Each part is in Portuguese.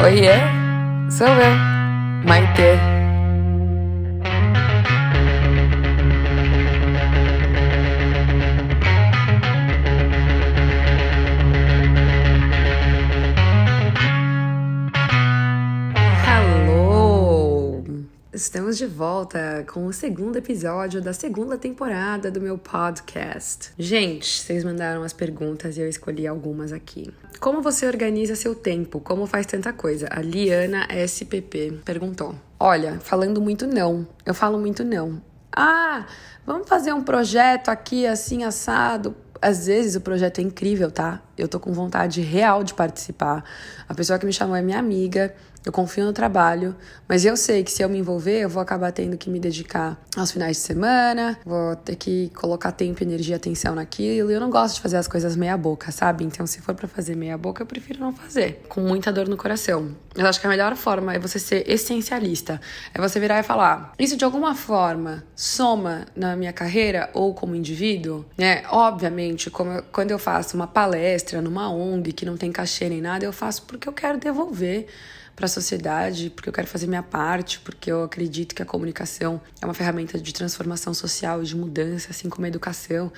Oiê, sou eu, Maite. Estamos de volta com o segundo episódio da segunda temporada do meu podcast. Gente, vocês mandaram as perguntas e eu escolhi algumas aqui. Como você organiza seu tempo? Como faz tanta coisa? A Liana SPP perguntou. Olha, falando muito não. Eu falo muito não. Ah, vamos fazer um projeto aqui assim assado. Às vezes o projeto é incrível, tá? Eu tô com vontade real de participar. A pessoa que me chamou é minha amiga eu confio no trabalho, mas eu sei que se eu me envolver, eu vou acabar tendo que me dedicar aos finais de semana, vou ter que colocar tempo, energia, atenção naquilo. E eu não gosto de fazer as coisas meia boca, sabe? Então, se for para fazer meia boca, eu prefiro não fazer, com muita dor no coração. Eu acho que a melhor forma é você ser essencialista. É você virar e falar: isso de alguma forma soma na minha carreira ou como indivíduo, né? Obviamente, como eu, quando eu faço uma palestra numa ONG que não tem cachê nem nada, eu faço porque eu quero devolver para a sociedade, porque eu quero fazer minha parte, porque eu acredito que a comunicação é uma ferramenta de transformação social, de mudança, assim como a educação,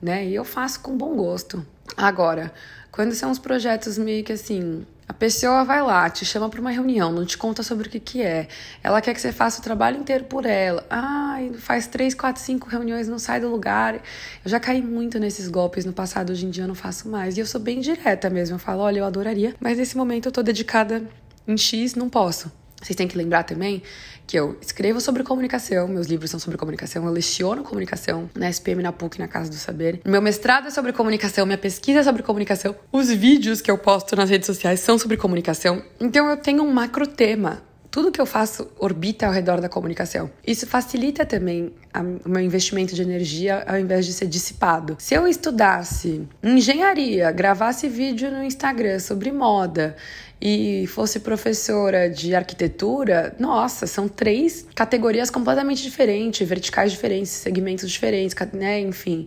né? E eu faço com bom gosto. Agora, quando são os projetos meio que assim, a pessoa vai lá, te chama para uma reunião, não te conta sobre o que, que é. Ela quer que você faça o trabalho inteiro por ela. Ai, faz três, quatro, cinco reuniões, não sai do lugar. Eu já caí muito nesses golpes no passado, hoje em dia eu não faço mais. E eu sou bem direta mesmo. Eu falo, olha, eu adoraria, mas nesse momento eu tô dedicada em X não posso. Vocês têm que lembrar também que eu escrevo sobre comunicação, meus livros são sobre comunicação, eu leciono comunicação na SPM, na PUC, na Casa do Saber. Meu mestrado é sobre comunicação, minha pesquisa é sobre comunicação, os vídeos que eu posto nas redes sociais são sobre comunicação. Então eu tenho um macro tema tudo que eu faço orbita ao redor da comunicação. Isso facilita também a, o meu investimento de energia ao invés de ser dissipado. Se eu estudasse engenharia, gravasse vídeo no Instagram sobre moda e fosse professora de arquitetura, nossa, são três categorias completamente diferentes, verticais diferentes, segmentos diferentes, né? Enfim.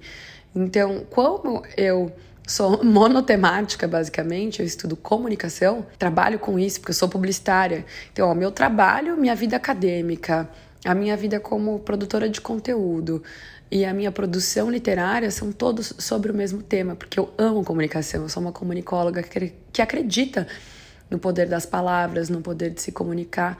Então, como eu sou monotemática, basicamente, eu estudo comunicação, trabalho com isso porque eu sou publicitária. Então, ó, meu trabalho, minha vida acadêmica, a minha vida como produtora de conteúdo e a minha produção literária são todos sobre o mesmo tema, porque eu amo comunicação, eu sou uma comunicóloga que acredita no poder das palavras, no poder de se comunicar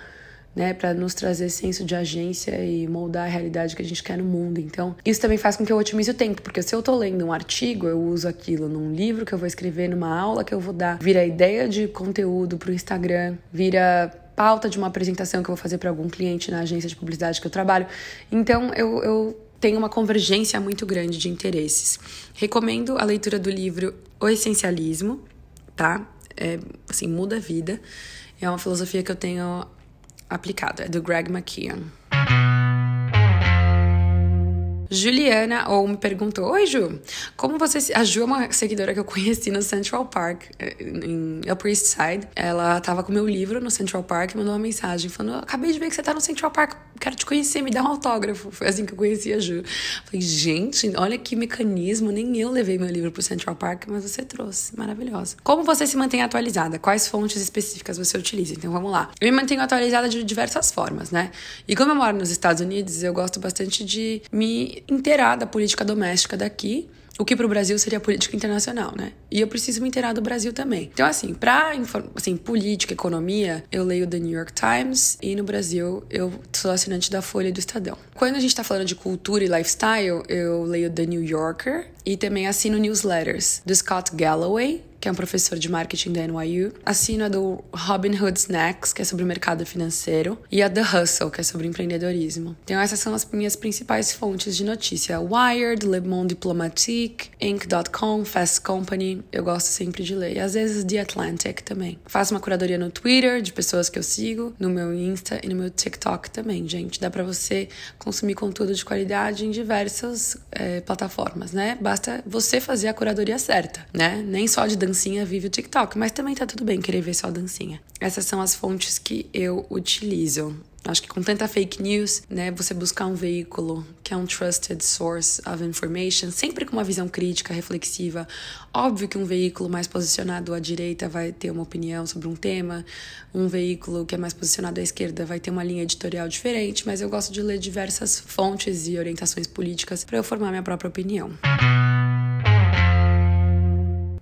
né, para nos trazer senso de agência e moldar a realidade que a gente quer no mundo. Então, isso também faz com que eu otimize o tempo, porque se eu tô lendo um artigo, eu uso aquilo num livro que eu vou escrever, numa aula que eu vou dar, vira ideia de conteúdo pro Instagram, vira pauta de uma apresentação que eu vou fazer para algum cliente na agência de publicidade que eu trabalho. Então, eu, eu tenho uma convergência muito grande de interesses. Recomendo a leitura do livro O Essencialismo, tá? É, assim, muda a vida. É uma filosofia que eu tenho aplicado. É do Greg McKeown. Juliana ou me perguntou: Oi, Ju, como você. A Ju é uma seguidora que eu conheci no Central Park, eh, em Upper East Side. Ela tava com meu livro no Central Park e mandou uma mensagem falando: Acabei de ver que você tá no Central Park, quero te conhecer, me dá um autógrafo. Foi assim que eu conheci a Ju. Falei: Gente, olha que mecanismo, nem eu levei meu livro pro Central Park, mas você trouxe. Maravilhosa. Como você se mantém atualizada? Quais fontes específicas você utiliza? Então vamos lá. Eu me mantenho atualizada de diversas formas, né? E como eu moro nos Estados Unidos, eu gosto bastante de me inteirar da política doméstica daqui, o que para o Brasil seria política internacional, né? E eu preciso me inteirar do Brasil também. Então, assim, para assim, política, economia, eu leio The New York Times e no Brasil eu sou assinante da Folha e do Estadão. Quando a gente está falando de cultura e lifestyle, eu leio The New Yorker e também assino newsletters do Scott Galloway, que é um professor de marketing da NYU. A do Robin Hood Snacks, que é sobre mercado financeiro, e a The Hustle, que é sobre empreendedorismo. Então essas são as minhas principais fontes de notícia. Wired, Le Monde Diplomatique, Inc.com, Fast Company, eu gosto sempre de ler. E às vezes The Atlantic também. Faço uma curadoria no Twitter de pessoas que eu sigo, no meu Insta e no meu TikTok também, gente. Dá para você consumir conteúdo de qualidade em diversas é, plataformas, né? Basta você fazer a curadoria certa, né? Nem só de dancinha vive o TikTok, mas também tá tudo bem querer ver só dancinha. Essas são as fontes que eu utilizo. Acho que com tanta fake news, né, você buscar um veículo que é um trusted source of information, sempre com uma visão crítica, reflexiva. Óbvio que um veículo mais posicionado à direita vai ter uma opinião sobre um tema, um veículo que é mais posicionado à esquerda vai ter uma linha editorial diferente, mas eu gosto de ler diversas fontes e orientações políticas para eu formar minha própria opinião.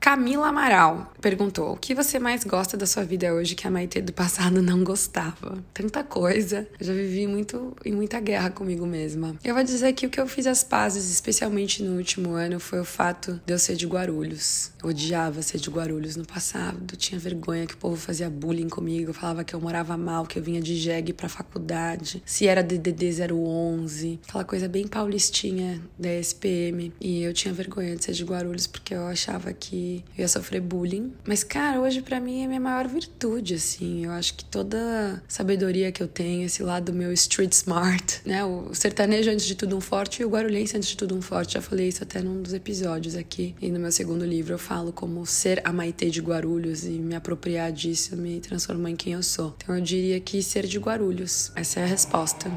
Camila Amaral perguntou: O que você mais gosta da sua vida hoje que a Maite do passado não gostava? Tanta coisa. Eu já vivi muito em muita guerra comigo mesma. Eu vou dizer que o que eu fiz as pazes, especialmente no último ano, foi o fato de eu ser de Guarulhos. Eu odiava ser de Guarulhos no passado. Tinha vergonha que o povo fazia bullying comigo, falava que eu morava mal, que eu vinha de jegue pra faculdade, se era DDD 011, aquela coisa bem paulistinha da SPM. E eu tinha vergonha de ser de Guarulhos porque eu achava que eu ia sofrer bullying. Mas, cara, hoje para mim é minha maior virtude, assim. Eu acho que toda sabedoria que eu tenho, esse lado meu street smart, né? O sertanejo antes de tudo um forte e o guarulhense antes de tudo um forte. Já falei isso até num dos episódios aqui. E no meu segundo livro eu falo como ser a Maitê de Guarulhos e me apropriar disso me transformou em quem eu sou. Então eu diria que ser de Guarulhos. Essa é a resposta.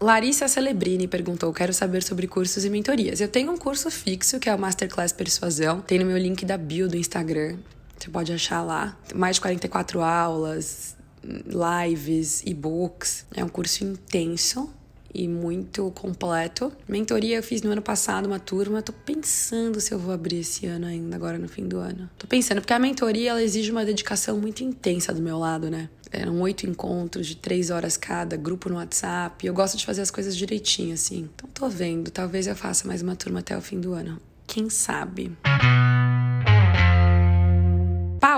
Larissa Celebrini perguntou: Quero saber sobre cursos e mentorias. Eu tenho um curso fixo, que é o Masterclass Persuasão. Tem no meu link da bio do Instagram. Você pode achar lá. Mais de 44 aulas, lives, e-books. É um curso intenso e muito completo. Mentoria eu fiz no ano passado, uma turma. Tô pensando se eu vou abrir esse ano ainda, agora no fim do ano. Tô pensando, porque a mentoria ela exige uma dedicação muito intensa do meu lado, né? Eram oito encontros de três horas cada, grupo no WhatsApp. Eu gosto de fazer as coisas direitinho, assim. Então tô vendo. Talvez eu faça mais uma turma até o fim do ano. Quem sabe?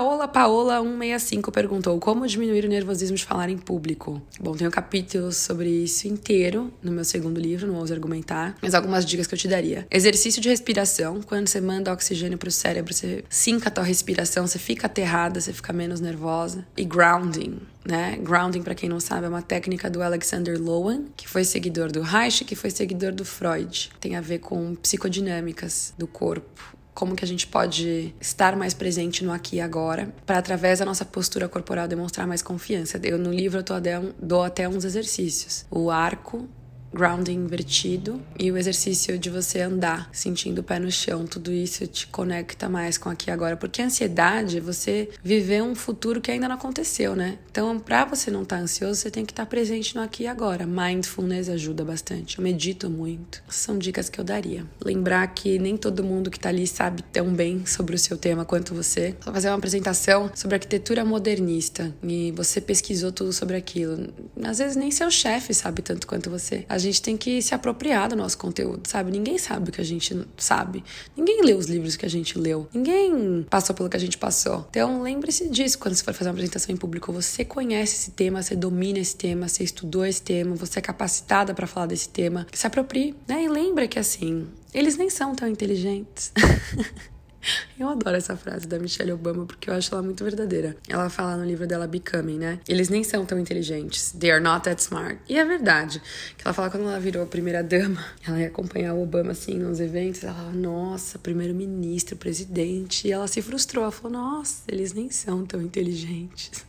Paola Paola 165 perguntou como diminuir o nervosismo de falar em público. Bom, tem um capítulo sobre isso inteiro no meu segundo livro, não ouso argumentar, mas algumas dicas que eu te daria. Exercício de respiração, quando você manda oxigênio pro cérebro, você sinca a tua respiração, você fica aterrada, você fica menos nervosa. E grounding, né? Grounding, para quem não sabe, é uma técnica do Alexander Lowen, que foi seguidor do Reich, que foi seguidor do Freud. Tem a ver com psicodinâmicas do corpo como que a gente pode estar mais presente no aqui e agora, para através da nossa postura corporal demonstrar mais confiança. Eu no livro eu dou até uns exercícios. O arco grounding invertido e o exercício de você andar, sentindo o pé no chão, tudo isso te conecta mais com aqui e agora, porque a ansiedade é você viver um futuro que ainda não aconteceu, né? Então, para você não estar tá ansioso, você tem que estar tá presente no aqui e agora. Mindfulness ajuda bastante. Eu medito muito. São dicas que eu daria. Lembrar que nem todo mundo que tá ali sabe tão bem sobre o seu tema quanto você. Só fazer uma apresentação sobre arquitetura modernista e você pesquisou tudo sobre aquilo. Às vezes nem seu chefe sabe tanto quanto você. Gente tem que se apropriar do nosso conteúdo, sabe? Ninguém sabe o que a gente sabe. Ninguém leu os livros que a gente leu. Ninguém passou pelo que a gente passou. Então, lembre-se disso quando você for fazer uma apresentação em público. Você conhece esse tema, você domina esse tema, você estudou esse tema, você é capacitada para falar desse tema. Se aproprie, né? E lembra que assim, eles nem são tão inteligentes. Eu adoro essa frase da Michelle Obama porque eu acho ela muito verdadeira. Ela fala no livro dela Becoming, né? Eles nem são tão inteligentes. They are not that smart. E é verdade. Que ela fala quando ela virou primeira dama, ela ia acompanhar o Obama assim nos eventos, ela falava, nossa, primeiro-ministro, presidente. E ela se frustrou. Ela falou, nossa, eles nem são tão inteligentes.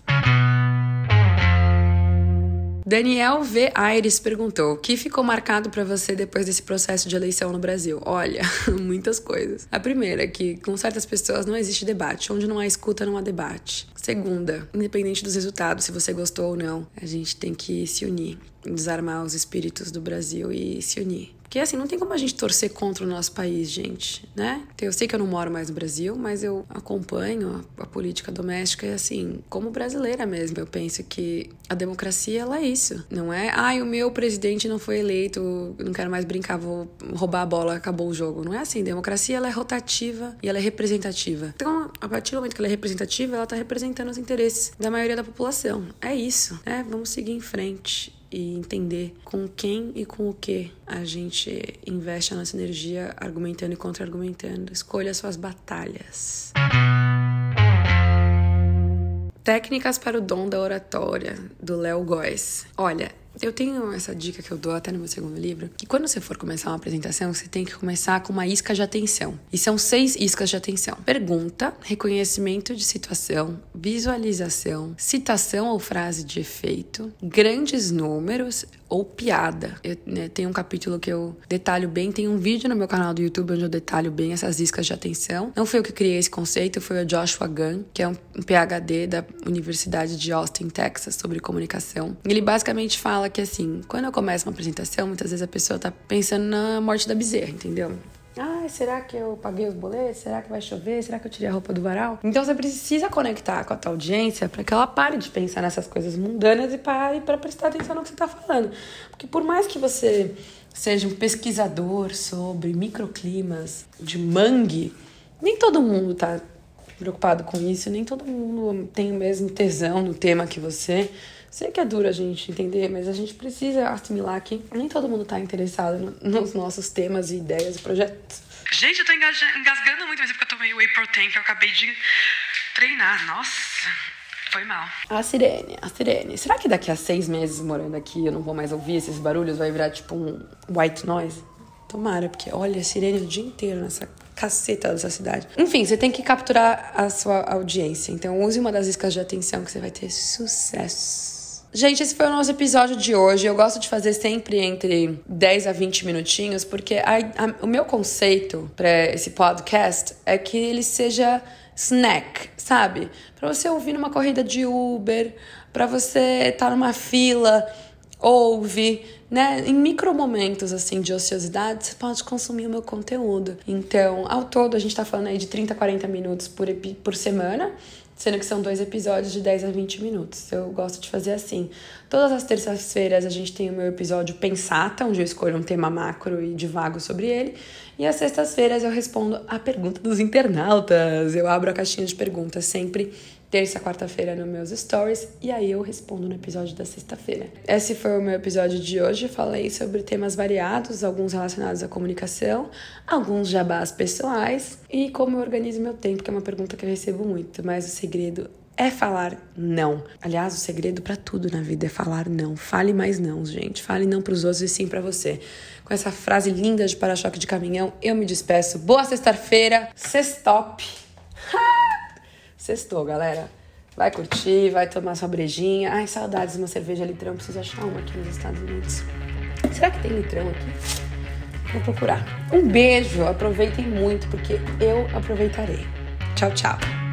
Daniel V. Aires perguntou: o que ficou marcado para você depois desse processo de eleição no Brasil? Olha, muitas coisas. A primeira é que com certas pessoas não existe debate. Onde não há escuta, não há debate. Segunda, independente dos resultados, se você gostou ou não, a gente tem que se unir, desarmar os espíritos do Brasil e se unir. Porque assim, não tem como a gente torcer contra o nosso país, gente, né? Então, eu sei que eu não moro mais no Brasil, mas eu acompanho a, a política doméstica e assim, como brasileira mesmo, eu penso que a democracia ela é isso. Não é, ai, o meu presidente não foi eleito, não quero mais brincar, vou roubar a bola, acabou o jogo. Não é assim. Democracia ela é rotativa e ela é representativa. Então, a partir do momento que ela é representativa, ela tá representando os interesses da maioria da população. É isso, né? Vamos seguir em frente e entender com quem e com o que a gente investe a nossa energia argumentando e contra-argumentando. Escolha suas batalhas. Técnicas para o dom da oratória, do Léo Góes. Olha, Eu tenho essa dica que eu dou até no meu segundo livro, que quando você for começar uma apresentação, você tem que começar com uma isca de atenção. E são seis iscas de atenção: pergunta, reconhecimento de situação, visualização, citação ou frase de efeito, grandes números ou piada. Eu né, tenho um capítulo que eu detalho bem, tem um vídeo no meu canal do YouTube onde eu detalho bem essas iscas de atenção. Não foi eu que criei esse conceito, foi o Joshua Gunn, que é um PhD da Universidade de Austin, Texas, sobre comunicação. Ele basicamente fala que assim, quando eu começo uma apresentação, muitas vezes a pessoa tá pensando na morte da bezerra, entendeu? Ah, será que eu paguei os boletos? Será que vai chover? Será que eu tirei a roupa do varal? Então você precisa conectar com a tua audiência para que ela pare de pensar nessas coisas mundanas e pare para prestar atenção no que você está falando. Porque por mais que você seja um pesquisador sobre microclimas de mangue, nem todo mundo está preocupado com isso, nem todo mundo tem o mesmo tesão no tema que você. Sei que é duro a gente entender, mas a gente precisa assimilar que nem todo mundo está interessado nos nossos temas e ideias e projetos. Gente, eu tô engasgando muito, mas é porque eu tomei whey protein que eu acabei de treinar. Nossa, foi mal. A sirene, a sirene. Será que daqui a seis meses morando aqui eu não vou mais ouvir esses barulhos? Vai virar tipo um white noise? Tomara, porque olha, a sirene o dia inteiro nessa caceta dessa cidade. Enfim, você tem que capturar a sua audiência. Então use uma das iscas de atenção que você vai ter sucesso. Gente, esse foi o nosso episódio de hoje. Eu gosto de fazer sempre entre 10 a 20 minutinhos, porque a, a, o meu conceito para esse podcast é que ele seja snack, sabe? Para você ouvir numa corrida de Uber, para você estar tá numa fila, ouve, né? Em micro momentos assim de ociosidade, você pode consumir o meu conteúdo. Então, ao todo, a gente tá falando aí de 30 a 40 minutos por, por semana sendo que são dois episódios de 10 a 20 minutos. Eu gosto de fazer assim. Todas as terças-feiras a gente tem o meu episódio Pensata, onde eu escolho um tema macro e divago sobre ele. E às sextas-feiras eu respondo a pergunta dos internautas. Eu abro a caixinha de perguntas sempre terça, quarta-feira nos meus stories e aí eu respondo no episódio da sexta-feira. Esse foi o meu episódio de hoje. Falei sobre temas variados, alguns relacionados à comunicação, alguns jabás pessoais e como eu organizo meu tempo, que é uma pergunta que eu recebo muito, mas o segredo é falar não. Aliás, o segredo para tudo na vida é falar não. Fale mais não, gente. Fale não para os outros e sim para você. Com essa frase linda de para-choque de caminhão, eu me despeço. Boa sexta-feira. Sextop. Sextou, galera. Vai curtir, vai tomar sua brejinha. Ai, saudades de uma cerveja litrão. Preciso achar uma aqui nos Estados Unidos. Será que tem litrão aqui? Vou procurar. Um beijo. Aproveitem muito, porque eu aproveitarei. Tchau, tchau.